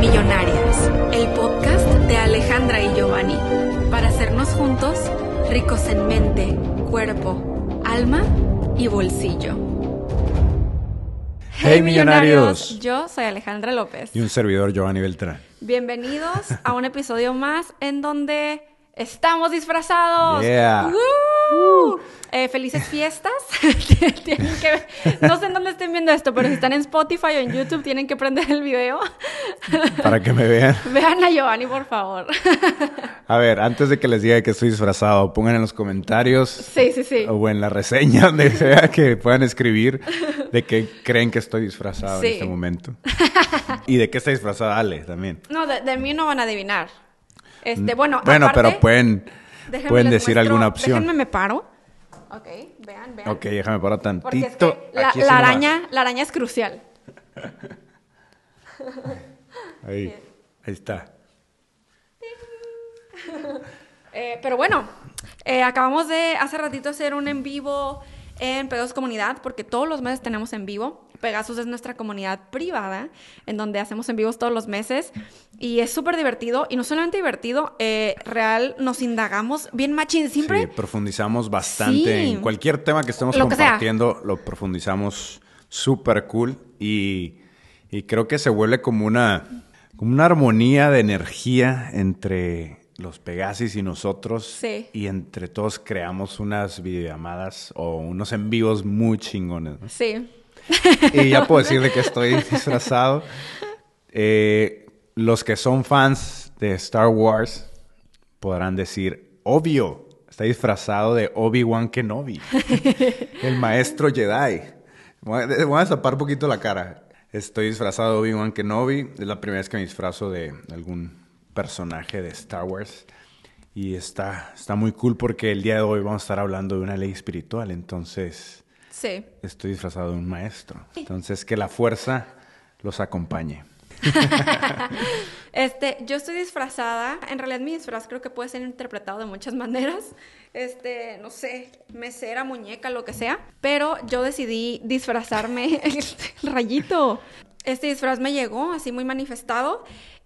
Millonarias, el podcast de Alejandra y Giovanni, para hacernos juntos ricos en mente, cuerpo, alma y bolsillo. Hey, millonarios. Yo soy Alejandra López. Y un servidor Giovanni Beltrán. Bienvenidos a un episodio más en donde estamos disfrazados. Yeah. ¡Woo! Eh, felices fiestas. tienen que, no sé en dónde estén viendo esto, pero si están en Spotify o en YouTube, tienen que prender el video. Para que me vean. Vean a Giovanni, por favor. A ver, antes de que les diga que estoy disfrazado, pongan en los comentarios. Sí, sí, sí. O en la reseña, donde sea que puedan escribir de qué creen que estoy disfrazado Sí. en este momento. Y de qué está disfrazada Ale también. No, de, de mí no van a adivinar. Este, bueno, Bueno, aparte, pero pueden, déjenme pueden decir muestro- alguna opción. Déjenme me paro. Ok, vean, vean. Ok, déjame parar Porque es tantito. que la, araña, la araña es crucial. Ahí, ahí está. Eh, pero bueno, eh, acabamos de hace ratito hacer un en vivo en Pegasus Comunidad, porque todos los meses tenemos en vivo. Pegasus es nuestra comunidad privada, en donde hacemos en vivos todos los meses. Y es súper divertido. Y no solamente divertido, eh, real, nos indagamos bien machín. Siempre Sí, profundizamos bastante Sí. en cualquier tema que estemos Lo que sea. compartiendo, lo profundizamos súper cool y, y creo que se vuelve como una, como una armonía de energía entre los Pegasis y nosotros Sí. y entre todos creamos unas videollamadas o unos en vivos muy chingones. ¿no? Sí. Y ya puedo decir de que estoy disfrazado. Eh, los que son fans de Star Wars podrán decir, obvio, está disfrazado de Obi-Wan Kenobi, el maestro Jedi. Voy a, voy a tapar un poquito la cara. Estoy disfrazado de Obi-Wan Kenobi. Es la primera vez que me disfrazo de algún personaje de Star Wars. Y está, está muy cool porque el día de hoy vamos a estar hablando de una ley espiritual. Entonces, Sí. estoy disfrazado de un maestro. Entonces, que la fuerza los acompañe. Este, yo estoy disfrazada. En realidad mi disfraz creo que puede ser interpretado de muchas maneras. Este, no sé, mesera, muñeca, lo que sea. Pero yo decidí disfrazarme. el rayito. Este disfraz me llegó así muy manifestado.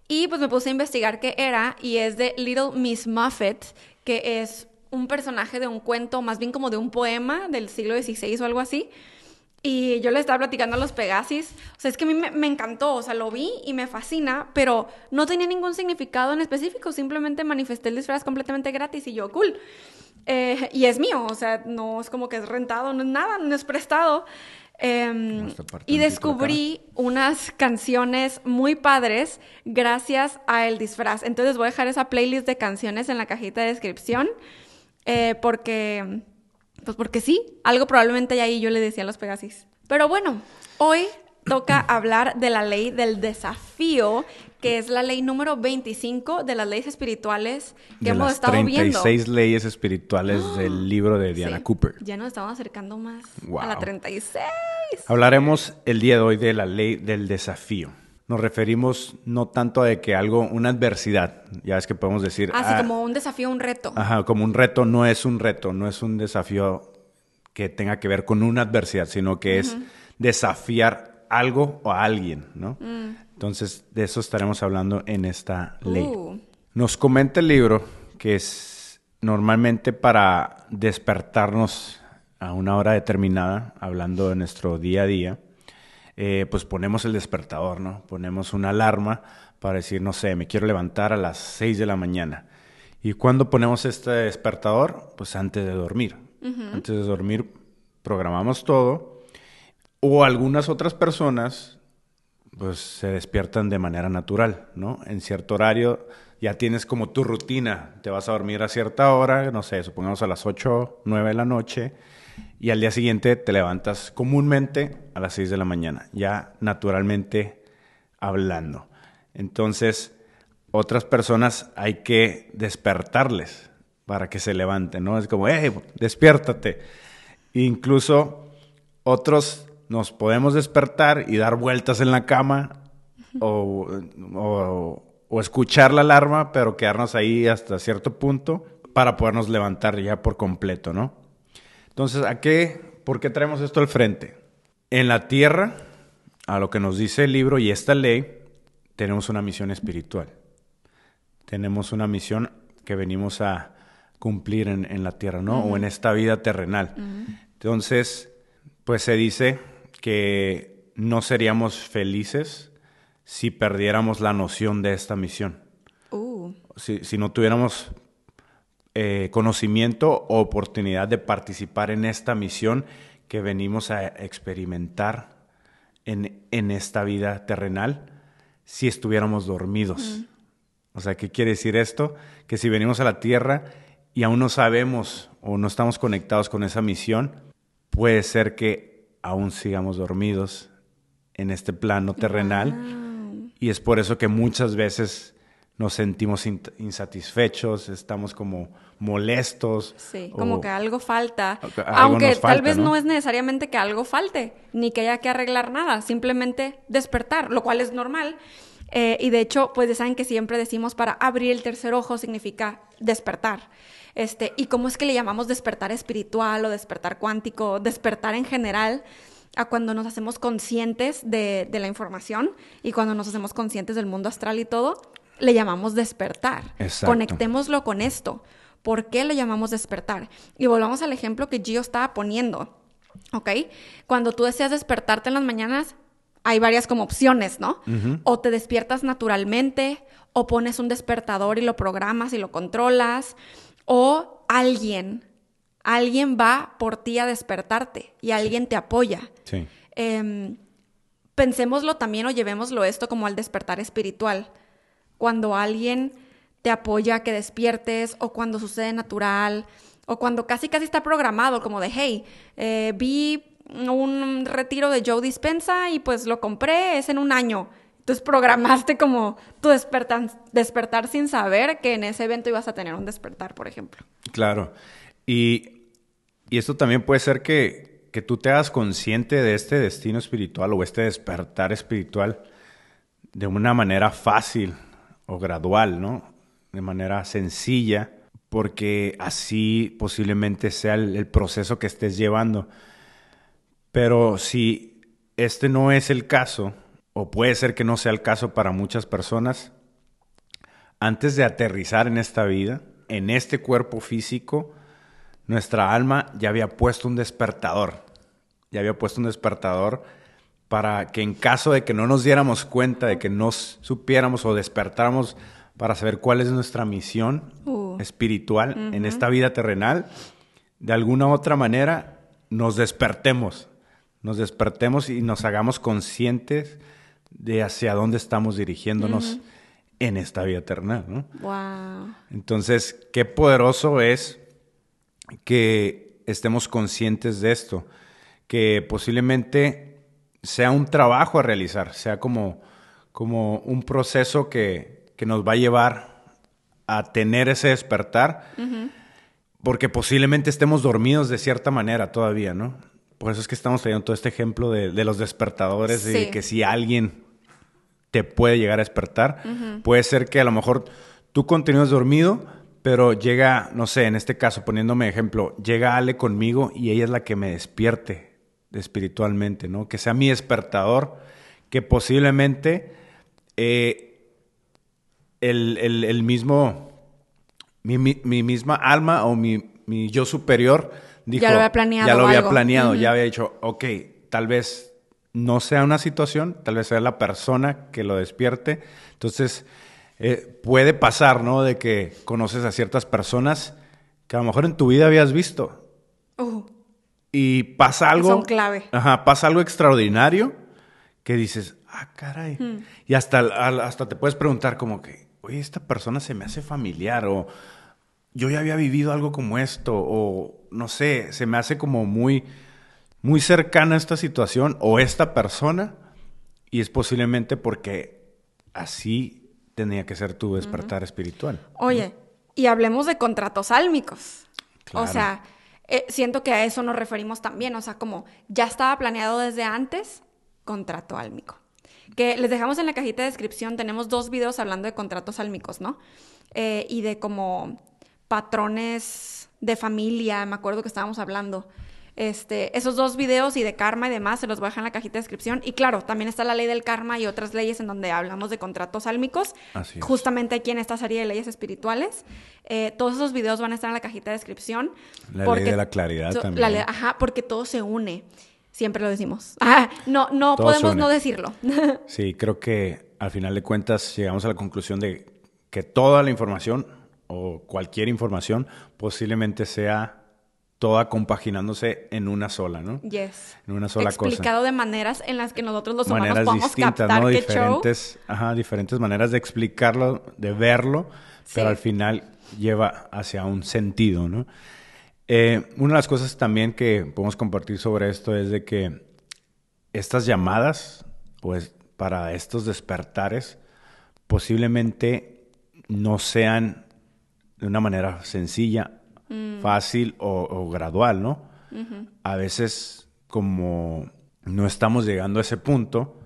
Y pues me puse a investigar qué era. Y es de Little Miss Muffet, que es un personaje de un cuento, más bien como de un poema del siglo XVI o algo así. Y yo le estaba platicando a los Pegasis. O sea, es que a mí me, encantó. O sea, lo vi y me fascina, pero no tenía ningún significado en específico. Simplemente manifesté el disfraz completamente gratis y yo, cool. Eh, y es mío. O sea, no es como que es rentado, no es nada, no es prestado. Em, y descubrí unas canciones muy padres gracias a el disfraz. Entonces voy a dejar esa playlist de canciones en la cajita de descripción. eh, porque pues porque sí, algo probablemente ahí yo le decía a los Pegasis. Pero bueno, hoy toca hablar de la ley del desafío, que es la ley número 25 de las leyes espirituales que de hemos las estado 36 viendo. leyes espirituales del libro de Diana Sí, Cooper. Ya nos estamos acercando más a la Wow. 36. Hablaremos el día de hoy de la ley del desafío. Nos referimos no tanto a de que algo, una adversidad, ya es que podemos decir, Así ah, como un desafío, un reto. ajá, como un reto, no es un reto, no es un desafío que tenga que ver con una adversidad, sino que es desafiar algo o a alguien, ¿no? Entonces, de eso estaremos hablando en esta ley. Uh. Nos comenta el libro que es normalmente para despertarnos a una hora determinada, hablando de nuestro día a día, eh, pues ponemos el despertador, ¿no? Ponemos una alarma para decir, no sé, me quiero levantar a las 6 de la mañana. ¿Y cuándo ponemos este despertador? Pues antes de dormir. Antes de dormir programamos todo. O algunas otras personas pues se despiertan de manera natural, ¿no? En cierto horario ya tienes como tu rutina, te vas a dormir a cierta hora, no sé, supongamos a las 8, 9 de la noche, y al día siguiente te levantas comúnmente a las 6 de la mañana, ya naturalmente hablando. Entonces, otras personas hay que despertarles para que se levanten, ¿no? Es como, hey, despiértate. Incluso otros nos podemos despertar y dar vueltas en la cama o, o- o escuchar la alarma, pero quedarnos ahí hasta cierto punto para podernos levantar ya por completo, ¿no? Entonces, ¿a qué, ¿por qué traemos esto al frente? En la tierra, a lo que nos dice el libro y esta ley, tenemos una misión espiritual. Tenemos una misión que venimos a cumplir en, la tierra, ¿no? O en esta vida terrenal. Entonces, pues se dice que no seríamos felices si perdiéramos la noción de esta misión. Uh. Si, no tuviéramos eh, conocimiento o oportunidad de participar en esta misión que venimos a experimentar en, en esta vida terrenal si estuviéramos dormidos. O sea, ¿qué quiere decir esto? Que si venimos a la tierra y aún no sabemos o no estamos conectados con esa misión, puede ser que aún sigamos dormidos en este plano terrenal. Y es por eso que muchas veces nos sentimos insatisfechos, estamos como molestos. Sí, como que algo falta. Aunque tal vez ¿no? es necesariamente que algo falte, ni que haya que arreglar nada, simplemente despertar, lo cual es normal. Eh, y de hecho, pues ya saben que siempre decimos para abrir el tercer ojo significa despertar. Este, y cómo es que le llamamos despertar espiritual o despertar cuántico, despertar en general a cuando nos hacemos conscientes de, de la información y cuando nos hacemos conscientes del mundo astral y todo, le llamamos despertar. Exacto. Conectémoslo con esto. ¿Por qué le llamamos despertar? Y volvamos al ejemplo que Gio estaba poniendo. ¿Ok? Cuando tú deseas despertarte en las mañanas, hay varias como opciones, ¿no? O te despiertas naturalmente, o pones un despertador y lo programas y lo controlas, o alguien, alguien va por ti a despertarte y alguien te apoya. Sí. Em, pensémoslo también o llevémoslo esto como al despertar espiritual. Cuando alguien te apoya a que despiertes o cuando sucede natural o cuando casi casi está programado como de, hey, eh, vi un retiro de Joe Dispensa y pues lo compré, es en un año. Entonces programaste como tu despertar, sin saber que en ese evento ibas a tener un despertar, por ejemplo. Claro. Y, y esto también puede ser que, que tú te hagas consciente de este destino espiritual o este despertar espiritual de una manera fácil o gradual, ¿no? De manera sencilla, porque así posiblemente sea el proceso que estés llevando. Pero si este no es el caso, o puede ser que no sea el caso para muchas personas, antes de aterrizar en esta vida, en este cuerpo físico, nuestra alma ya había puesto un despertador, ya había puesto un despertador para que en caso de que no nos diéramos cuenta, de que no supiéramos o despertáramos para saber cuál es nuestra misión uh. espiritual en esta vida terrenal, de alguna u otra manera nos despertemos nos despertemos y nos hagamos conscientes de hacia dónde estamos dirigiéndonos en esta vida eterna, ¿no? Wow. Entonces, qué poderoso es que estemos conscientes de esto, que posiblemente sea un trabajo a realizar, sea como, como un proceso que, que nos va a llevar a tener ese despertar, porque posiblemente estemos dormidos de cierta manera todavía, ¿no? Por eso es que estamos trayendo todo este ejemplo de, los despertadores, de que si alguien te puede llegar a despertar, puede ser que a lo mejor tú continúes dormido, pero llega, no sé, en este caso, poniéndome ejemplo, llega Ale conmigo y ella es la que me despierte espiritualmente, ¿no? Que sea mi despertador, que posiblemente eh, el, mismo, mi, misma alma o mi, mi yo superior ya lo había planeado. Ya lo había planeado, ya había dicho, ok, tal vez no sea una situación, tal vez sea la persona que lo despierte. Entonces, eh, puede pasar, ¿no? De que conoces a ciertas personas que a lo mejor en tu vida habías visto. Uh. y pasa algo. Son clave. Ajá, pasa algo extraordinario que dices, ah, caray. Y hasta, hasta te puedes preguntar, como que, oye, esta persona se me hace familiar o yo ya había vivido algo como esto o no sé, se me hace como muy, muy cercana a esta situación o esta persona y es posiblemente porque así tenía que ser tu despertar espiritual. Oye, y hablemos de contratos álmicos. O sea, eh, siento que a eso nos referimos también, o sea, como ya estaba planeado desde antes, contrato álmico. Que les dejamos en la cajita de descripción, tenemos dos videos hablando de contratos álmicos, ¿no? Eh, y de como patrones de familia, me acuerdo que estábamos hablando. Este, esos dos videos y de karma y demás se los voy a dejar en la cajita de descripción. Y claro, también está la ley del karma y otras leyes en donde hablamos de contratos álmicos. Así es. Justamente aquí en esta serie de leyes espirituales. Eh, todos esos videos van a estar en la cajita de descripción. La ley de la claridad so- también. la ley- ajá, porque todo se une. Siempre lo decimos. Ah, no, no Todo podemos no decirlo. Sí, creo que al final de cuentas llegamos a la conclusión de que toda la información o cualquier información posiblemente sea toda compaginándose en una sola, ¿no? yes. En una sola cosa. Explicado de maneras en las que nosotros los humanos maneras podemos distintas, captar ¿no? qué show. Diferentes, ajá, diferentes maneras de explicarlo, de verlo, pero al final lleva hacia un sentido, ¿no? Eh, una de las cosas también que podemos compartir sobre esto es de que estas llamadas, pues para estos despertares, posiblemente no sean de una manera sencilla, Mm. fácil o, o gradual, ¿no? A veces, como no estamos llegando a ese punto,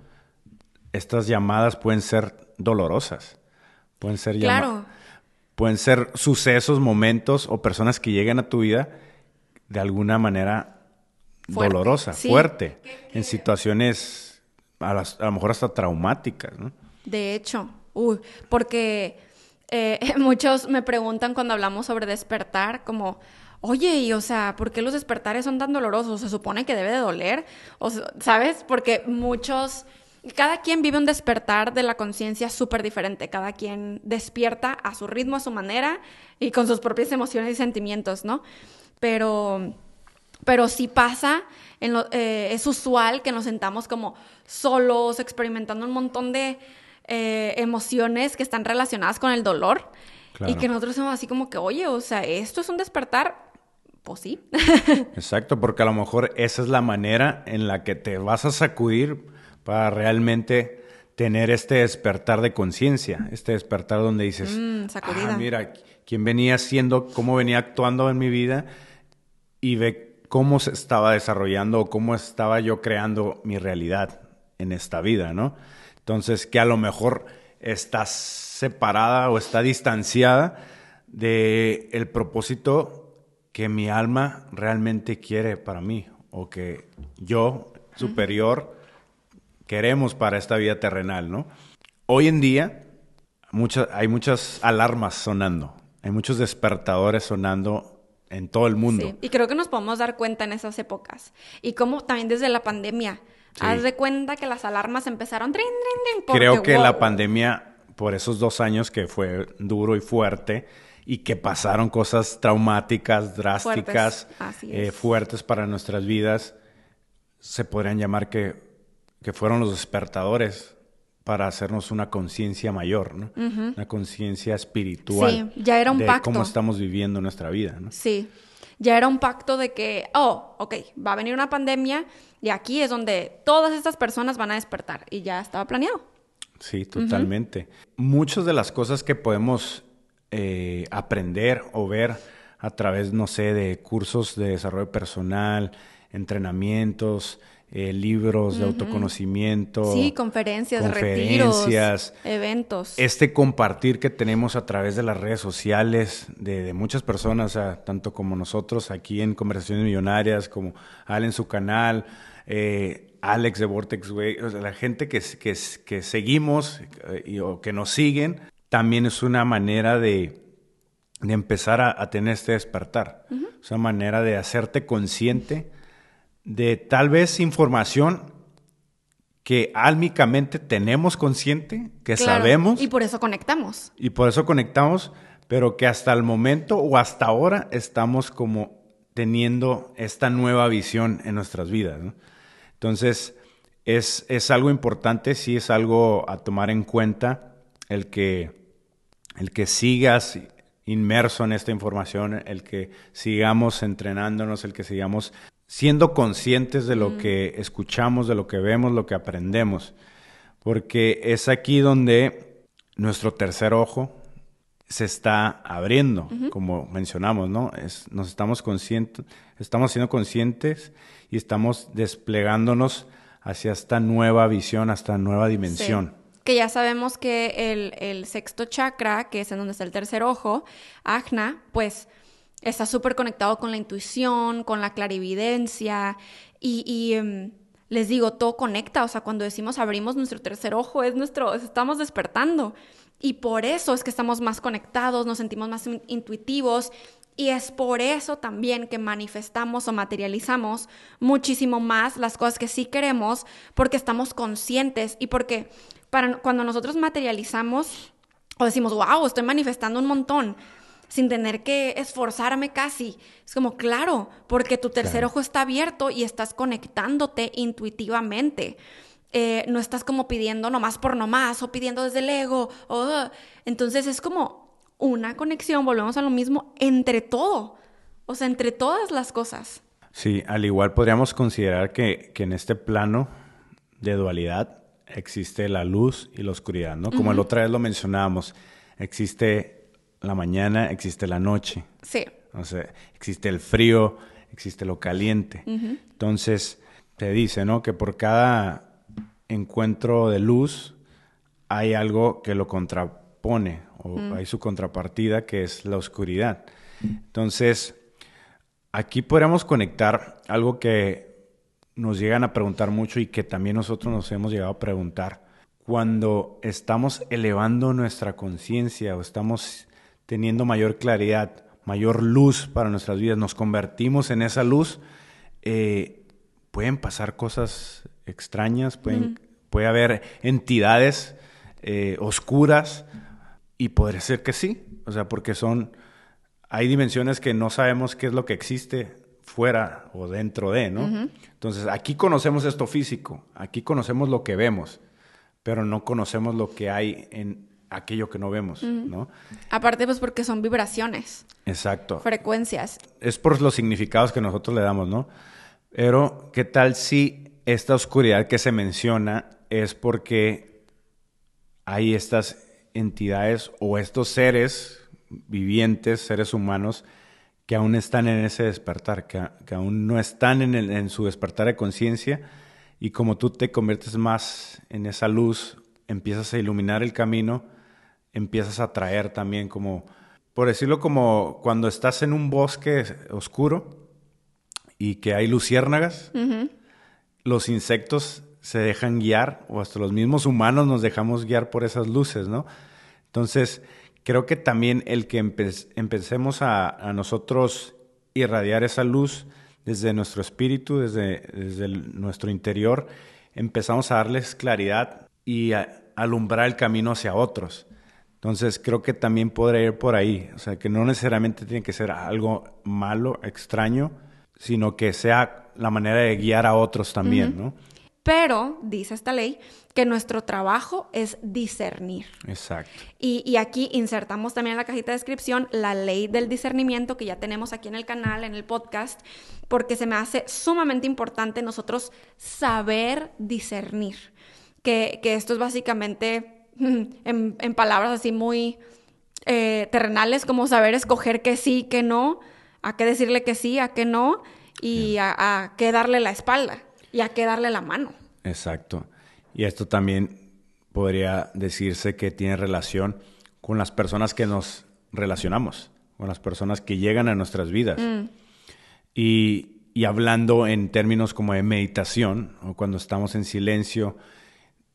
estas llamadas pueden ser dolorosas. Pueden ser Claro. pueden ser sucesos, momentos o personas que lleguen a tu vida de alguna manera Fuerte, dolorosa, sí. fuerte, en situaciones a, las- a lo mejor hasta traumáticas, ¿no? De hecho, uy, porque eh, muchos me preguntan cuando hablamos sobre despertar, como, oye, y o sea, ¿por qué los despertares son tan dolorosos? Se supone que debe de doler, ¿sabes? Porque muchos, cada quien vive un despertar de la conciencia súper diferente, cada quien despierta a su ritmo, a su manera y con sus propias emociones y sentimientos, ¿no? Pero pero sí pasa, eh, es usual que nos sentamos como solos, experimentando un montón de eh, emociones que están relacionadas con el dolor. Claro. Y que nosotros somos así como que, oye, o sea, ¿esto es un despertar? Pues sí. Exacto, porque a lo mejor esa es la manera en la que te vas a sacudir para realmente tener este despertar de conciencia, este despertar donde dices, Mm, sacudida. "Ah, mira, quién venía siendo, cómo venía actuando en mi vida y ve cómo se estaba desarrollando o cómo estaba yo creando mi realidad en esta vida, ¿no? Entonces, que a lo mejor estás separada o está distanciada de el propósito que mi alma realmente quiere para mí o que yo superior queremos para esta vida terrenal, ¿no? Hoy en día hay muchas alarmas sonando, hay muchos despertadores sonando en todo el mundo. Sí, Y creo que nos podemos dar cuenta en esas épocas. Y como también desde la pandemia. Sí. Haz de cuenta que las alarmas empezaron... trin, trin, trin, porque, Creo que wow. la pandemia, por esos dos años que fue duro y fuerte y que pasaron cosas traumáticas, drásticas, Fuertes, eh, es. fuertes para nuestras vidas, se podrían llamar que, que fueron los despertadores para hacernos una conciencia mayor, ¿no? Una conciencia espiritual. Sí, ya era un de pacto. cómo estamos viviendo nuestra vida, ¿no? Sí, ya era un pacto de que, oh, ok, va a venir una pandemia y aquí es donde todas estas personas van a despertar y ya estaba planeado. Sí, totalmente. Muchas de las cosas que podemos eh, aprender o ver a través, no sé, de cursos de desarrollo personal, entrenamientos, eh, libros de autoconocimiento. Sí, conferencias, conferencias, retiros, eventos. Este compartir que tenemos a través de las redes sociales de, de muchas personas, o sea, tanto como nosotros aquí en Conversaciones Millonarias, como Al en su canal, eh, Alex de Vortex Way, o sea, la gente que, que, que seguimos eh, y, o que nos siguen, también es una manera de, de empezar a, a tener este despertar. Es una manera de hacerte consciente de tal vez información que álmicamente tenemos consciente, que Claro, sabemos Y por eso conectamos. y por eso conectamos, pero que hasta el momento o hasta ahora estamos como teniendo esta nueva visión en nuestras vidas. ¿no? Entonces, es, es algo importante, sí es algo a tomar en cuenta el que, el que sigas inmerso en esta información, el que sigamos entrenándonos, el que sigamos siendo conscientes de lo que escuchamos, de lo que vemos, lo que aprendemos. Porque es aquí donde nuestro tercer ojo se está abriendo, como mencionamos, ¿no? Es, nos estamos conscientes, estamos siendo conscientes y estamos desplegándonos hacia esta nueva visión, hasta nueva dimensión. Sí. Que ya sabemos que el, el sexto chakra, que es en donde está el tercer ojo, Ajna, pues está súper conectado con la intuición, con la clarividencia y, em, les digo, todo conecta, o sea, cuando decimos abrimos nuestro tercer ojo, es nuestro, estamos despertando. Y por eso es que estamos más conectados, nos sentimos más intuitivos y es por eso también que manifestamos o materializamos muchísimo más las cosas que sí queremos porque estamos conscientes y porque para, cuando nosotros materializamos o decimos, wow, estoy manifestando un montón sin tener que esforzarme casi. Es como, claro, porque tu tercer ojo está abierto y estás conectándote intuitivamente. Eh, no estás como pidiendo nomás por nomás o pidiendo desde el ego. entonces es como una conexión, volvemos a lo mismo, entre todo, o sea, entre todas las cosas. Sí, al igual podríamos considerar que, en este plano de dualidad existe la luz y la oscuridad, ¿no? Como la otra vez lo mencionábamos, existe la mañana, existe la noche. Sí. O sea, existe el frío, existe lo caliente. Entonces, te dice, ¿no? Que por cada encuentro de luz hay algo que lo contrapone o hay su contrapartida que es la oscuridad. Entonces, aquí podríamos conectar algo que nos llegan a preguntar mucho y que también nosotros nos hemos llegado a preguntar. Cuando estamos elevando nuestra conciencia o estamos teniendo mayor claridad, mayor luz para nuestras vidas, nos convertimos en esa luz, eh, pueden pasar cosas extrañas, pueden, puede haber entidades eh, oscuras y podría ser que sí, o sea, porque son, hay dimensiones que no sabemos qué es lo que existe fuera o dentro de, ¿no? Entonces, aquí conocemos esto físico, aquí conocemos lo que vemos, pero no conocemos lo que hay en aquello que no vemos, ¿no? Aparte, pues porque son vibraciones. Exacto. Frecuencias. Es por los significados que nosotros le damos, ¿no? Pero, ¿qué tal si esta oscuridad que se menciona es porque hay estas entidades o estos seres vivientes, seres humanos, que aún están en ese despertar, que, aún no están en, en su despertar de conciencia y como tú te conviertes más en esa luz, empiezas a iluminar el camino, empiezas a traer también como, por decirlo como cuando estás en un bosque oscuro y que hay luciérnagas, los insectos se dejan guiar, o hasta los mismos humanos nos dejamos guiar por esas luces, ¿no? Entonces, creo que también el que empecemos a, nosotros irradiar esa luz desde nuestro espíritu, desde, desde nuestro interior, empezamos a darles claridad y a alumbrar el camino hacia otros. Entonces creo que también podría ir por ahí, o sea, que no necesariamente tiene que ser algo malo, extraño, sino que sea la manera de guiar a otros también, ¿no? Pero, dice esta ley, que nuestro trabajo es discernir. Exacto. Y, aquí insertamos también en la cajita de descripción la ley del discernimiento que ya tenemos aquí en el canal, en el podcast, porque se me hace sumamente importante nosotros saber discernir. Que, esto es básicamente, en, palabras así muy eh, terrenales, como saber escoger que sí, que no, a qué decirle que sí, a qué no, y a, a qué darle la espalda y a qué darle la mano. Exacto. Y esto también podría decirse que tiene relación con las personas que nos relacionamos, con las personas que llegan a nuestras vidas. Mm. Y, hablando en términos como de meditación, o cuando estamos en silencio,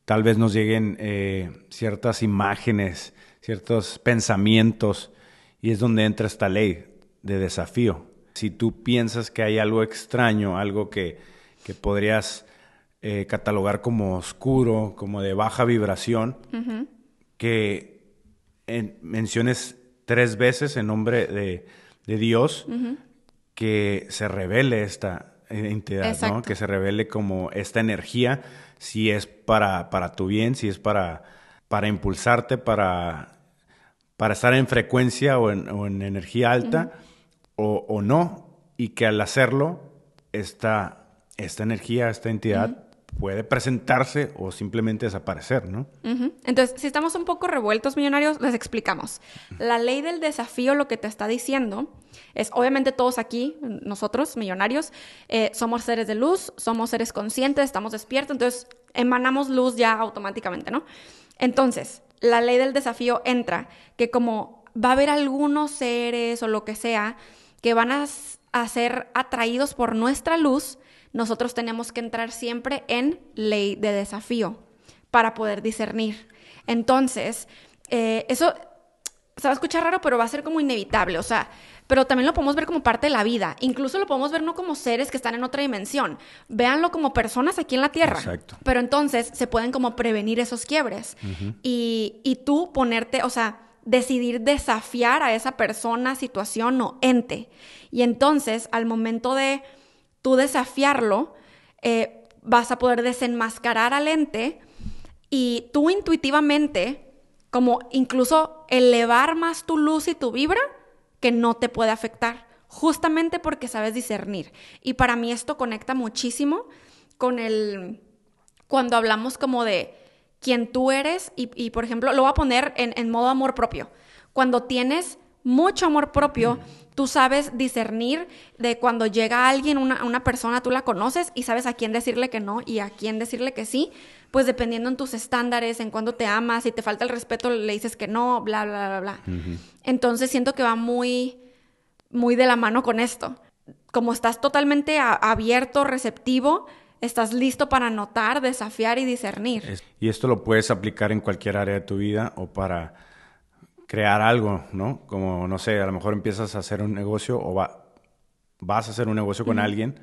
tal vez nos lleguen eh, ciertas imágenes, ciertos pensamientos, y es donde entra esta ley de desafío. Si tú piensas que hay algo extraño, algo que, que podrías eh, catalogar como oscuro, como de baja vibración, que menciones tres veces en nombre de, Dios, que se revele esta entidad, ¿no? que se revele como esta energía, si es para, para tu bien, si es para, para impulsarte, para, para estar en frecuencia o en, energía alta, o, o, no, y que al hacerlo, esta, esta energía, esta entidad, puede presentarse o simplemente desaparecer, ¿no? Entonces, si estamos un poco revueltos, millonarios, les explicamos. La ley del desafío lo que te está diciendo es, obviamente todos aquí, nosotros, millonarios, eh, somos seres de luz, somos seres conscientes, estamos despiertos, entonces emanamos luz ya automáticamente, ¿no? Entonces, la ley del desafío entra, que como va a haber algunos seres o lo que sea, que van a, a ser atraídos por nuestra luz, nosotros tenemos que entrar siempre en ley de desafío para poder discernir. Entonces, eh, eso se va a escuchar raro, pero va a ser como inevitable, o sea, pero también lo podemos ver como parte de la vida. Incluso lo podemos ver no como seres que están en otra dimensión. Véanlo como personas aquí en la Tierra. Exacto. Pero entonces se pueden como prevenir esos quiebres. y, y tú ponerte, o sea, decidir desafiar a esa persona, situación o ente. Y entonces, al momento de tú desafiarlo, eh, vas a poder desenmascarar al ente y tú intuitivamente, como incluso elevar más tu luz y tu vibra, que no te puede afectar, justamente porque sabes discernir. Y para mí esto conecta muchísimo con el, cuando hablamos como de quién tú eres y, por ejemplo, lo voy a poner en, modo amor propio. Cuando tienes mucho amor propio, tú sabes discernir de cuando llega alguien, una, una, persona, tú la conoces y sabes a quién decirle que no y a quién decirle que sí, pues dependiendo en tus estándares, en cuando te amas, si te falta el respeto, le dices que no, bla, bla, bla, bla. Entonces siento que va muy, muy de la mano con esto. Como estás totalmente abierto, receptivo, estás listo para notar, desafiar y discernir. Y esto lo puedes aplicar en cualquier área de tu vida o para crear algo, ¿no? Como, no sé, a lo mejor empiezas a hacer un negocio o va, vas a hacer un negocio con alguien.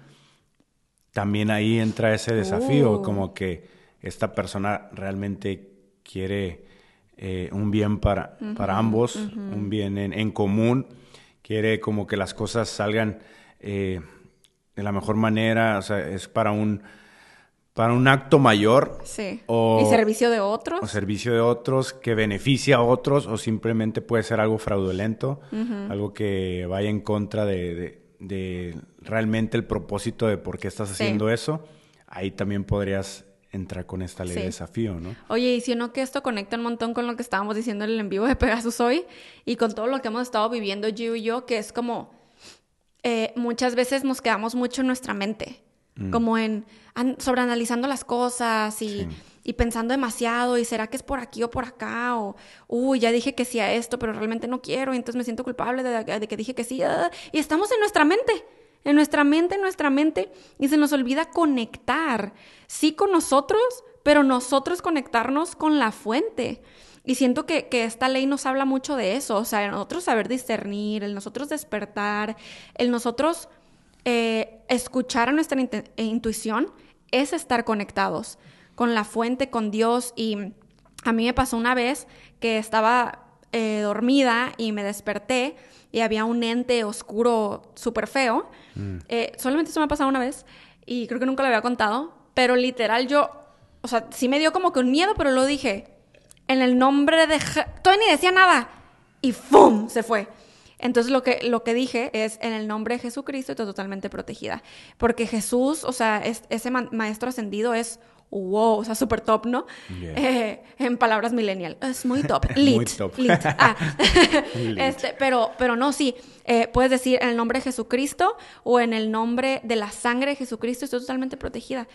También ahí entra ese desafío, uh. como que esta persona realmente quiere eh, un bien para, para ambos, un bien en, común, quiere como que las cosas salgan eh, de la mejor manera, o sea, es para un, para un acto mayor. Sí. O, y servicio de otros. O servicio de otros que beneficia a otros o simplemente puede ser algo fraudulento, algo que vaya en contra de, realmente el propósito de por qué estás haciendo eso. Ahí también podrías entrar con esta ley de desafío, ¿no? Oye, y si no que esto conecta un montón con lo que estábamos diciendo en el en vivo de Pegasus hoy y con todo lo que hemos estado viviendo Gio y yo, que es como eh, muchas veces nos quedamos mucho en nuestra mente, mm. como en sobreanalizando las cosas y, y, pensando demasiado y será que es por aquí o por acá o, uy, ya dije que sí a esto, pero realmente no quiero y entonces me siento culpable de, de que dije que sí. Ah, y estamos en nuestra mente en nuestra mente, en nuestra mente, y se nos olvida conectar, sí con nosotros, pero nosotros conectarnos con la fuente. Y siento que, esta ley nos habla mucho de eso, o sea, el nosotros saber discernir, el nosotros despertar, el nosotros eh, escuchar a nuestra intuición, es estar conectados con la fuente, con Dios. Y a mí me pasó una vez que estaba eh, dormida y me desperté y había un ente oscuro súper feo. Mm. Eh, solamente eso me ha pasado una vez y creo que nunca lo había contado, pero literal yo, o sea, sí me dio como que un miedo, pero lo dije, en el nombre de... Todavía ni decía nada y ¡fum! se fue. Entonces lo que, lo que dije es, en el nombre de Jesucristo estoy totalmente protegida. Porque Jesús, o sea, ese maestro ascendido es wow, o sea, súper top, ¿no? Eh, en palabras millennial, es muy top, lit, muy top. Ah. Este, pero, pero no, sí, eh, puedes decir en el nombre de Jesucristo o en el nombre de la sangre de Jesucristo, estoy totalmente protegida.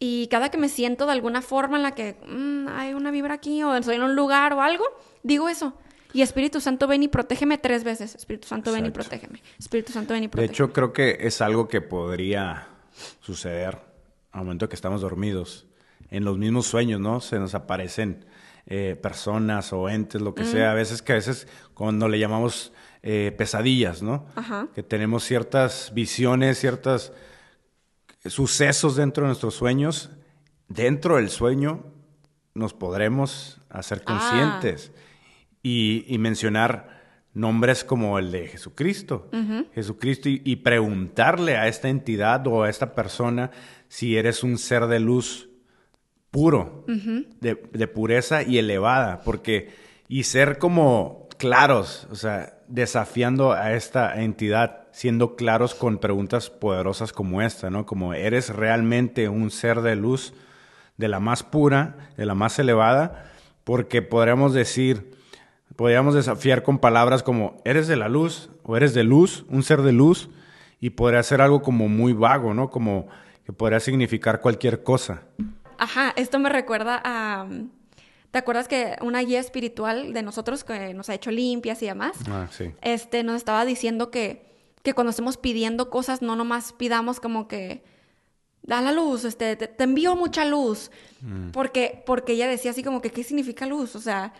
Y cada que me siento de alguna forma en la que mm, hay una vibra aquí o estoy en un lugar o algo, digo eso. Y Espíritu Santo, ven y protégeme tres veces. Espíritu Santo, ven y protégeme. Espíritu Santo, ven y protégeme. De hecho, creo que es algo que podría suceder al momento que estamos dormidos en los mismos sueños, ¿no? Se nos aparecen eh, personas o entes, lo que sea. A veces que a veces cuando le llamamos eh, pesadillas, ¿no? Ajá. Que tenemos ciertas visiones, ciertos sucesos dentro de nuestros sueños. Dentro del sueño nos podremos hacer ah. Y, mencionar nombres como el de Jesucristo. Jesucristo y preguntarle a esta entidad o a esta persona si eres un ser de luz puro, de, pureza y elevada, porque, y ser como claros, o sea, desafiando a esta entidad, siendo claros con preguntas poderosas como esta, ¿no? Como eres realmente un ser de luz, de la más pura, de la más elevada, porque podríamos decir, podríamos desafiar con palabras como eres de la luz o eres de luz, un ser de luz, y podría ser algo como muy vago, ¿no? Como que podría significar cualquier cosa. Ajá, esto me recuerda a... ¿Te acuerdas que una guía espiritual de nosotros que nos ha hecho limpias y demás? Ah, sí. Este, nos estaba diciendo que que cuando estemos pidiendo cosas no nomás pidamos como que da la luz, este, te, te envío mucha luz, porque, porque ella decía así como que, ¿qué significa luz? O sea,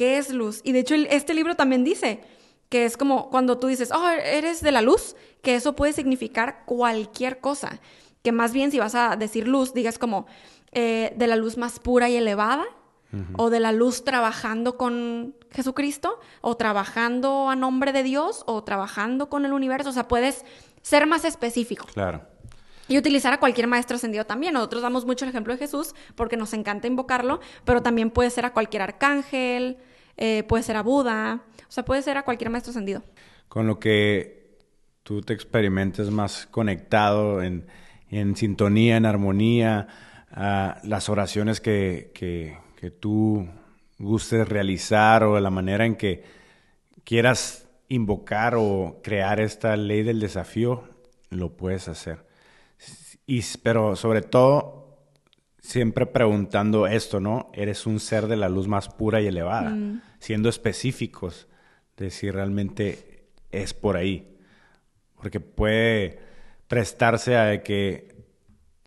¿qué es luz? Y de hecho este libro también dice que es como cuando tú dices, oh, eres de la luz, que eso puede significar cualquier cosa, que más bien si vas a decir luz, digas como eh, de la luz más pura y elevada, o de la luz trabajando con Jesucristo, o trabajando a nombre de Dios, o trabajando con el universo, o sea, puedes ser más específico. Claro. Y utilizar a cualquier maestro ascendido también. Nosotros damos mucho el ejemplo de Jesús porque nos encanta invocarlo, pero también puede ser a cualquier arcángel, eh, puede ser a Buda, o sea, puede ser a cualquier maestro ascendido. Con lo que tú te experimentes más conectado, en, en sintonía, en armonía, a las oraciones que, que, que tú gustes realizar o la manera en que quieras invocar o crear esta ley del desafío, lo puedes hacer. Y, pero sobre todo, siempre preguntando esto, ¿no? Eres un ser de la luz más pura y elevada, siendo específicos de si realmente es por ahí. Porque puede prestarse a que,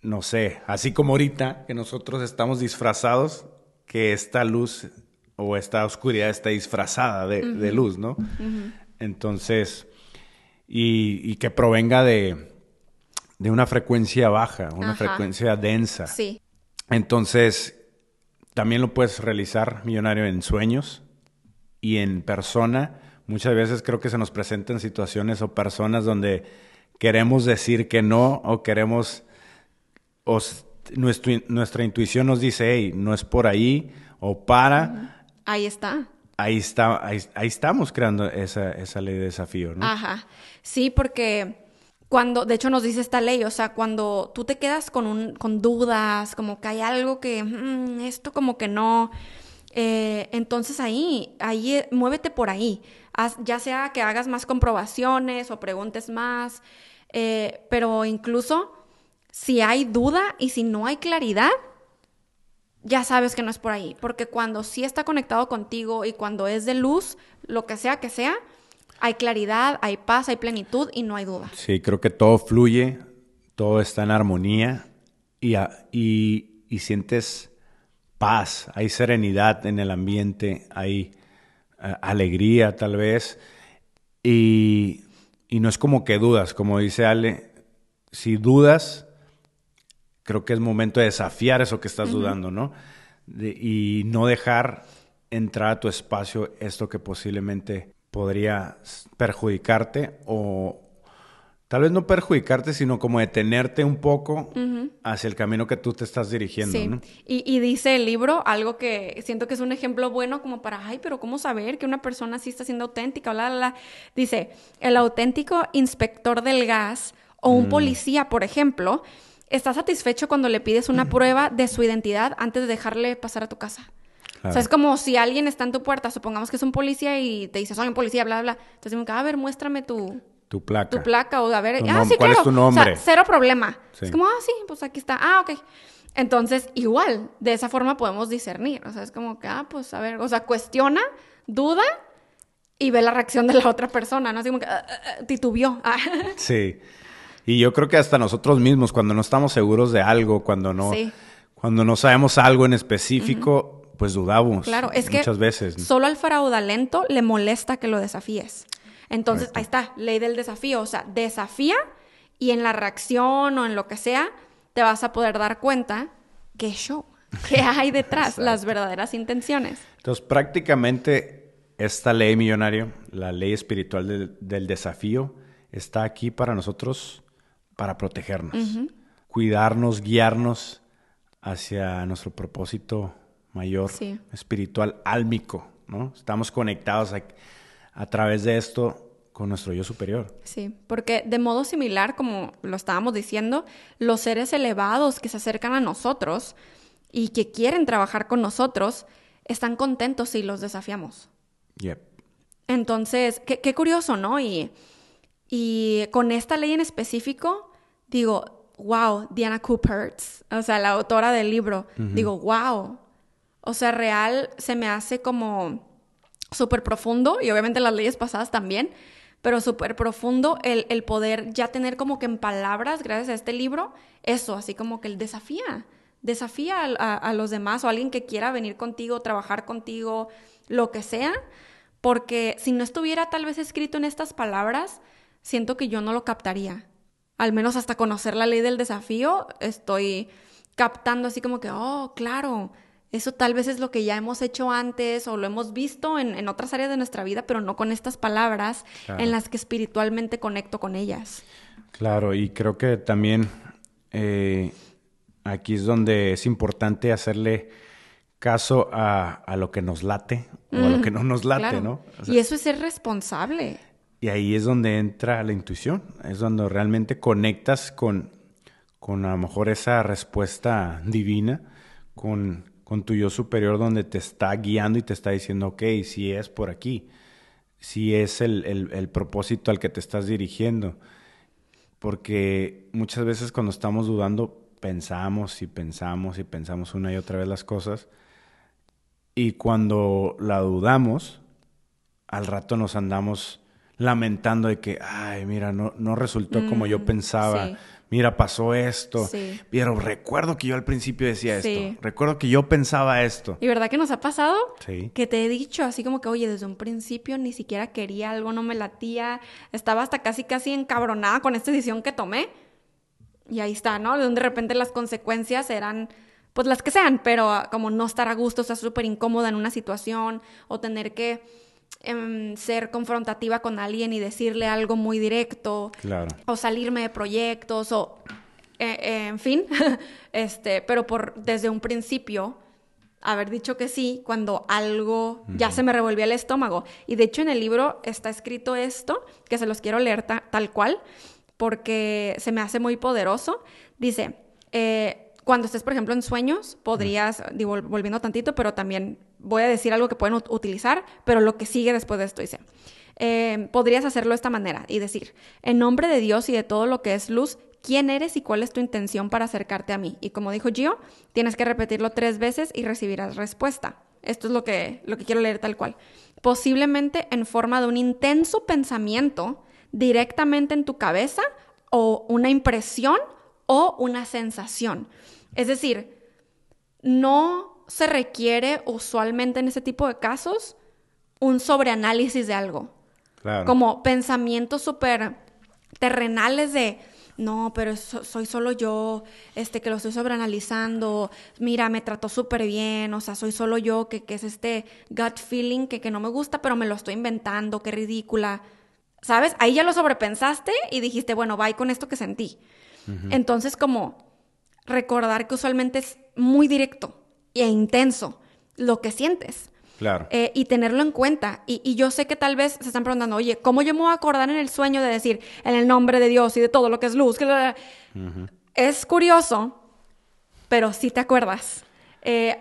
no sé, así como ahorita que nosotros estamos disfrazados, que esta luz o esta oscuridad está disfrazada de, de luz, ¿no? Entonces, y, y que provenga de, de una frecuencia baja, una Ajá. frecuencia densa. Sí. Entonces, también lo puedes realizar, millonario, en sueños y en persona. Muchas veces creo que se nos presentan situaciones o personas donde queremos decir que no o queremos, o nuestro nuestra intuición nos dice, hey, no es por ahí o para. Ahí está. Ahí, está, ahí, ahí estamos creando esa, esa ley de desafío, ¿no? Ajá. Sí, porque cuando, de hecho nos dice esta ley, o sea, cuando tú te quedas con, un, con dudas, como que hay algo que, "Mm, esto como que no, eh, entonces ahí, ahí, eh, muévete por ahí. Ya sea que hagas más comprobaciones o preguntes más, eh, pero incluso si hay duda y si no hay claridad, ya sabes que no es por ahí. Porque cuando sí está conectado contigo y cuando es de luz, lo que sea que sea, hay claridad, hay paz, hay plenitud y no hay duda. Sí, creo que todo fluye, todo está en armonía y, y, y sientes paz, hay serenidad en el ambiente, hay eh, alegría tal vez y, y no es como que dudas, como dice Ale, si dudas, creo que es momento de desafiar eso que estás dudando, ¿no? De- y no dejar entrar a tu espacio esto que posiblemente podría perjudicarte o tal vez no perjudicarte, sino como detenerte un poco hacia el camino que tú te estás dirigiendo, Sí. ¿no? Y, y dice el libro algo que siento que es un ejemplo bueno como para, ay, pero ¿cómo saber que una persona sí está siendo auténtica? Bla, bla, bla. Dice, el auténtico inspector del gas o Mm. un policía, por ejemplo, está satisfecho cuando le pides una prueba de su identidad antes de dejarle pasar a tu casa. O sea, es como si alguien está en tu puerta, supongamos que es un policía y te dice, soy un policía, bla, bla. bla. Entonces, a ver, muéstrame tu, Tu placa. tu placa o a ver, Tu ah, sí, ¿cuál es claro. tu O nombre? sea, cero problema. Sí. Es como, ah, sí, pues aquí está. Ah, ok. Entonces, igual, de esa forma podemos discernir. O sea, es como que, ah, pues a ver, o sea, cuestiona, duda y ve la reacción de la otra persona, ¿no? Así como que ah, ah, ah, titubeó. Ah. Sí. Y yo creo que hasta nosotros mismos, cuando no estamos seguros de algo, cuando no, Sí. cuando no sabemos algo en específico, pues dudamos. Claro, es que muchas veces. ¿no? solo al fraudulento le molesta que lo desafíes. Entonces, ahí está, ley del desafío. O sea, desafía y en la reacción o en lo que sea, te vas a poder dar cuenta qué show, qué hay detrás, las verdaderas intenciones. Entonces, prácticamente esta ley millonario, la ley espiritual del, del desafío, está aquí para nosotros, para protegernos, cuidarnos, guiarnos hacia nuestro propósito mayor, Sí. espiritual, álmico, ¿no? Estamos conectados a, a través de esto con nuestro yo superior. Sí, porque de modo similar, como lo estábamos diciendo, los seres elevados que se acercan a nosotros y que quieren trabajar con nosotros, están contentos si los desafiamos. Yep. Entonces, qué, qué curioso, ¿no? Y, y con esta ley en específico, digo, wow, Diana Cooperts, o sea, la autora del libro, digo, wow. O sea, real se me hace como súper profundo y obviamente las leyes pasadas también, pero súper profundo el, el, poder ya tener como que en palabras, gracias a este libro, eso, así como que el desafía, desafía a, a, los demás o a alguien que quiera venir contigo, trabajar contigo, lo que sea, porque si no estuviera tal vez escrito en estas palabras, siento que yo no lo captaría. Al menos hasta conocer la ley del desafío, estoy captando así como que, oh, claro, eso tal vez es lo que ya hemos hecho antes o lo hemos visto en, otras áreas de nuestra vida, pero no con estas palabras en las que espiritualmente conecto con ellas. Claro, y creo que también eh, aquí es donde es importante hacerle caso a, lo que nos late o a lo que no nos late, ¿no? y eso es ser responsable. Y ahí es donde entra la intuición, es donde realmente conectas con, con a lo mejor esa respuesta divina, con con tu yo superior donde te está guiando y te está diciendo, ok, si es por aquí, si es el, propósito al que te estás dirigiendo. Porque muchas veces cuando estamos dudando, pensamos y pensamos y pensamos una y otra vez las cosas. Y cuando la dudamos, al rato nos andamos lamentando de que, ay, mira, no, no resultó como yo mm, pensaba mira, pasó esto. Pero recuerdo que yo al principio decía esto. Recuerdo que yo pensaba esto. ¿Y verdad que nos ha pasado? Sí. Que te he dicho así como que, oye, desde un principio ni siquiera quería algo, no me latía. Estaba hasta casi, casi encabronada con esta decisión que tomé. Y ahí está, ¿no? De donde de repente las consecuencias eran pues las que sean, pero ah, como no estar a gusto, estar súper incómoda en una situación o tener que Em, ser confrontativa con alguien y decirle algo muy directo. O salirme de proyectos o... Eh, eh, en fin, este, pero por desde un principio haber dicho que sí cuando algo ya se me revolvía el estómago. Y de hecho en el libro está escrito esto, que se los quiero leer tal cual, porque se me hace muy poderoso. Dice, eh, cuando estés, por ejemplo, en sueños, podrías, digo, volviendo tantito, pero también voy a decir algo que pueden utilizar, pero lo que sigue después de esto dice, eh, podrías hacerlo de esta manera y decir, en nombre de Dios y de todo lo que es luz, ¿quién eres y cuál es tu intención para acercarte a mí? Y como dijo Gio, tienes que repetirlo tres veces y recibirás respuesta. Esto es lo que, lo que quiero leer tal cual. Posiblemente en forma de un intenso pensamiento directamente en tu cabeza o una impresión o una sensación. Es decir, no se requiere usualmente en ese tipo de casos un sobreanálisis de algo. Como pensamientos súper terrenales de, no, pero soy solo yo, este, que lo estoy sobreanalizando, mira, me trató súper bien, o sea, soy solo yo, que, es este gut feeling que, que no me gusta, pero me lo estoy inventando, qué ridícula. ¿Sabes? Ahí ya lo sobrepensaste y dijiste, bueno, bye con esto que sentí. Entonces, como recordar que usualmente es muy directo e intenso lo que sientes. Claro. Eh, y tenerlo en cuenta. Y, yo sé que tal vez se están preguntando, oye, ¿cómo yo me voy a acordar en el sueño de decir en el nombre de Dios y de todo lo que es luz? Es curioso, pero sí te acuerdas. Eh,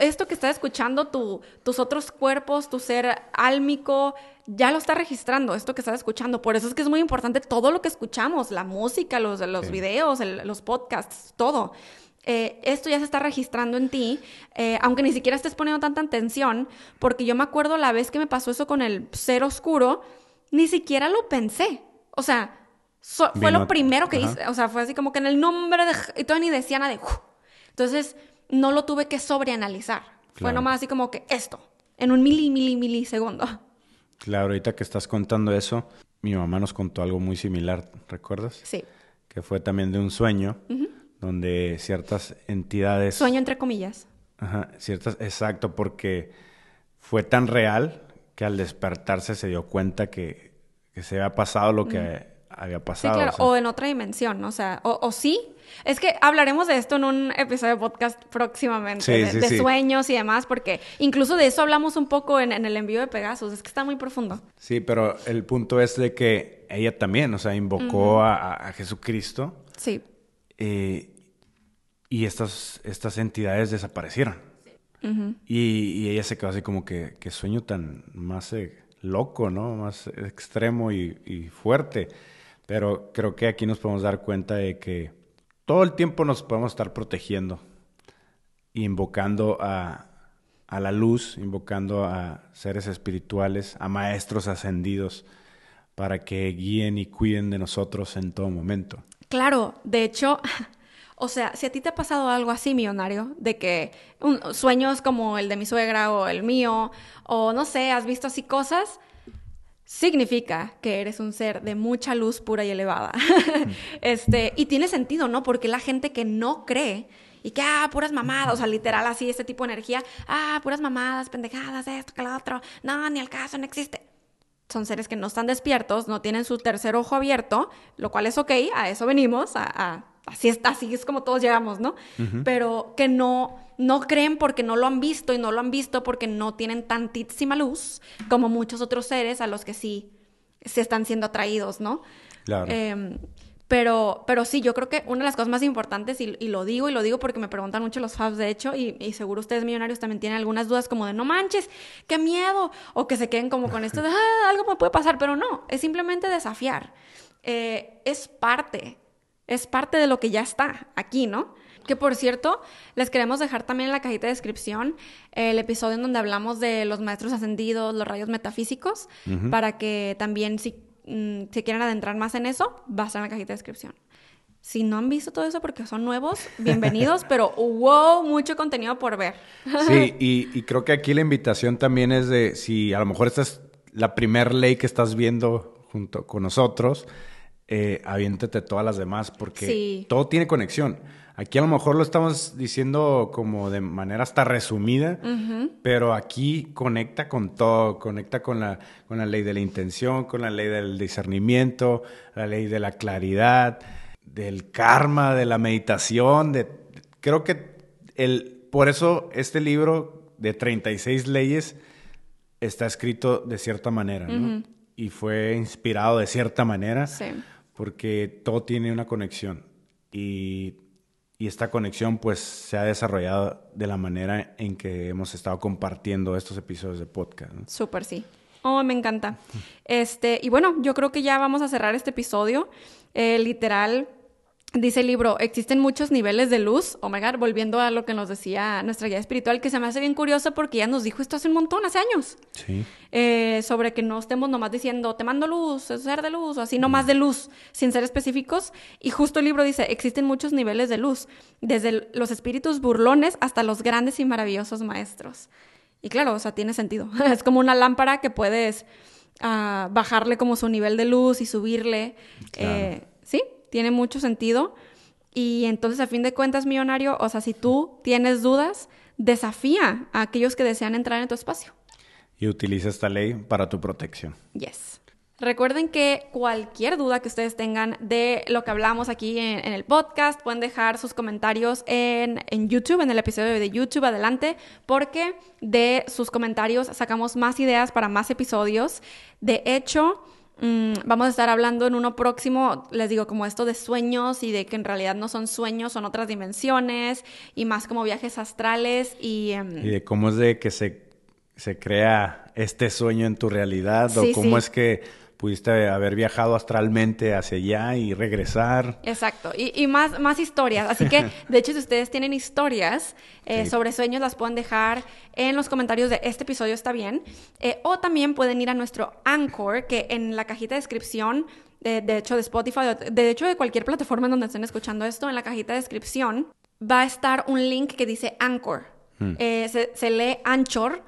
esto que estás escuchando, tus otros cuerpos, tu ser álmico, ya lo está registrando, esto que estás escuchando. Por eso es que es muy importante todo lo que escuchamos, la música, los, los videos, los podcasts, todo. Eh, esto ya se está registrando en ti, eh, aunque ni siquiera estés poniendo tanta atención, porque yo me acuerdo la vez que me pasó eso con el ser oscuro, ni siquiera lo pensé. O sea, fue lo primero que hice. O sea, fue así como que en el nombre de... Y todo ni decía nada de... Entonces, no lo tuve que sobreanalizar. Fue nomás así como que esto, en un mili, mili, milisegundo. Claro, ahorita que estás contando eso, mi mamá nos contó algo muy similar, ¿recuerdas? Sí. Que fue también de un sueño, donde ciertas entidades... Sueño entre comillas. Ajá, ciertas, exacto, porque fue tan real que al despertarse se dio cuenta que, se había pasado lo que había pasado. Sí, claro, o, en otra dimensión, o sea, o, sí. Es que hablaremos de esto en un episodio de podcast próximamente, de, sueños y demás, porque incluso de eso hablamos un poco en, el envío de Pegasus, es que está muy profundo. Sí, pero el punto es de que ella también, o sea, invocó a, Jesucristo. Sí. Eh, y estas, estas entidades desaparecieron. y, ella se quedó así como que, que sueño tan más eh, loco, ¿no? Más extremo y, y fuerte. Pero creo que aquí nos podemos dar cuenta de que todo el tiempo nos podemos estar protegiendo, invocando a, la luz, invocando a seres espirituales, a maestros ascendidos, para que guíen y cuiden de nosotros en todo momento. Claro, de hecho, o sea, si a ti te ha pasado algo así, millonario, de que sueños como el de mi suegra o el mío, o no sé, has visto así cosas, significa que eres un ser de mucha luz pura y elevada. este, y tiene sentido, ¿no? Porque la gente que no cree y que, ah, puras mamadas, o sea, literal así, este tipo de energía, ah, puras mamadas, pendejadas, esto, que lo otro, no, ni al caso, no existe. Son seres que no están despiertos, no tienen su tercer ojo abierto, lo cual es ok, a eso venimos, a, así, es, así es como todos llegamos, ¿no? Pero que no, no creen porque no lo han visto y no lo han visto porque no tienen tantísima luz como muchos otros seres a los que sí se están siendo atraídos, ¿no? Claro. Em, pero, pero sí, yo creo que una de las cosas más importantes, y, lo digo, y lo digo porque me preguntan mucho los fabs, de hecho, y, seguro ustedes millonarios también tienen algunas dudas como de, no manches, qué miedo, o que se queden como con esto de, ah, algo me puede pasar, pero no, es simplemente desafiar. Eh, es parte, es parte de lo que ya está aquí, ¿no? Que por cierto, les queremos dejar también en la cajita de descripción el episodio en donde hablamos de los maestros ascendidos, los rayos metafísicos, para que también si Mm, si quieren adentrar más en eso, va a estar en la cajita de descripción. Si no han visto todo eso porque son nuevos, bienvenidos, pero wow, mucho contenido por ver. Sí, y, creo que aquí la invitación también es de si a lo mejor esta es la primer ley que estás viendo junto con nosotros, eh, aviéntate todas las demás porque todo tiene conexión. Aquí a lo mejor lo estamos diciendo como de manera hasta resumida, pero aquí conecta con todo, conecta con la, con la ley de la intención, con la ley del discernimiento, la ley de la claridad, del karma, de la meditación, de creo que el por eso este libro de 36 leyes está escrito de cierta manera, ¿no? Y fue inspirado de cierta manera, porque todo tiene una conexión. Y y esta conexión pues se ha desarrollado de la manera en que hemos estado compartiendo estos episodios de podcast. Súper, sí. Oh, me encanta. Este, y bueno, yo creo que ya vamos a cerrar este episodio. Eh, literal, Dice el libro, existen muchos niveles de luz. Oh my God, volviendo a lo que nos decía nuestra guía espiritual, que se me hace bien curioso porque ya nos dijo esto hace un montón, hace años. Sí. Eh, sobre que no estemos nomás diciendo, te mando luz, es ser de luz, o así nomás de luz, sin ser específicos. Y justo el libro dice, existen muchos niveles de luz, desde los espíritus burlones hasta los grandes y maravillosos maestros. Y claro, o sea, tiene sentido. es como una lámpara que puedes ah, bajarle como su nivel de luz y subirle. Eh, ¿Sí? Tiene mucho sentido. Y entonces, a fin de cuentas, millonario, o sea, si tú tienes dudas, desafía a aquellos que desean entrar en tu espacio. Y utiliza esta ley para tu protección. Yes. Recuerden que cualquier duda que ustedes tengan de lo que hablamos aquí en, el podcast, pueden dejar sus comentarios en, en, YouTube, en el episodio de YouTube, adelante, porque de sus comentarios sacamos más ideas para más episodios. De hecho, Mm, vamos a estar hablando en uno próximo, les digo, como esto de sueños y de que en realidad no son sueños, son otras dimensiones y más como viajes astrales y... Em, y de cómo es de que se, se crea este sueño en tu realidad o cómo es que pudiste haber viajado astralmente hacia allá y regresar. Exacto, y, más, más historias. Así que, de hecho, si ustedes tienen historias eh, sobre sueños, las pueden dejar en los comentarios de este episodio, está bien. Eh, o también pueden ir a nuestro Anchor, que en la cajita de descripción, de, hecho, de Spotify, de hecho, de cualquier plataforma en donde estén escuchando esto, en la cajita de descripción va a estar un link que dice Anchor. Hmm. Eh, se, se lee Anchor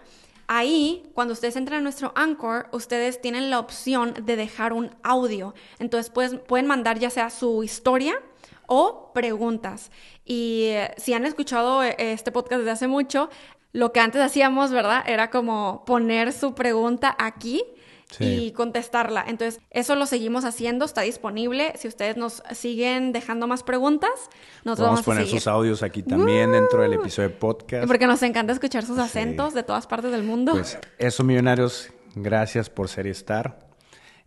Ahí, cuando ustedes entran a nuestro Anchor, ustedes tienen la opción de dejar un audio. Entonces pues, pueden mandar ya sea su historia o preguntas. Y eh, si han escuchado eh, este podcast desde hace mucho, lo que antes hacíamos, ¿verdad? Era como poner su pregunta aquí y contestarla. Entonces, eso lo seguimos haciendo, está disponible. Si ustedes nos siguen dejando más preguntas, nos vamos, a poner sus audios aquí también dentro del episodio de podcast. Porque nos encanta escuchar sus acentos de todas partes del mundo. Pues eso, millonarios, gracias por ser y estar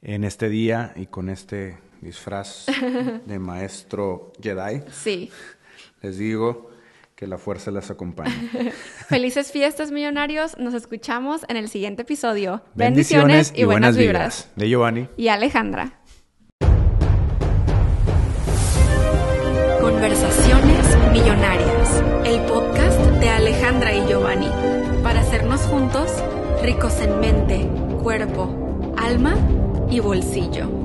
en este día y con este disfraz de maestro Jedi. Sí. Les digo, que la fuerza les acompañe. Felices fiestas, millonarios. Nos escuchamos en el siguiente episodio. Bendiciones, y, buenas, vibras. De Giovanni. Y Alejandra. Conversaciones Millonarias. El podcast de Alejandra y Giovanni. Para hacernos juntos ricos en mente, cuerpo, alma y bolsillo.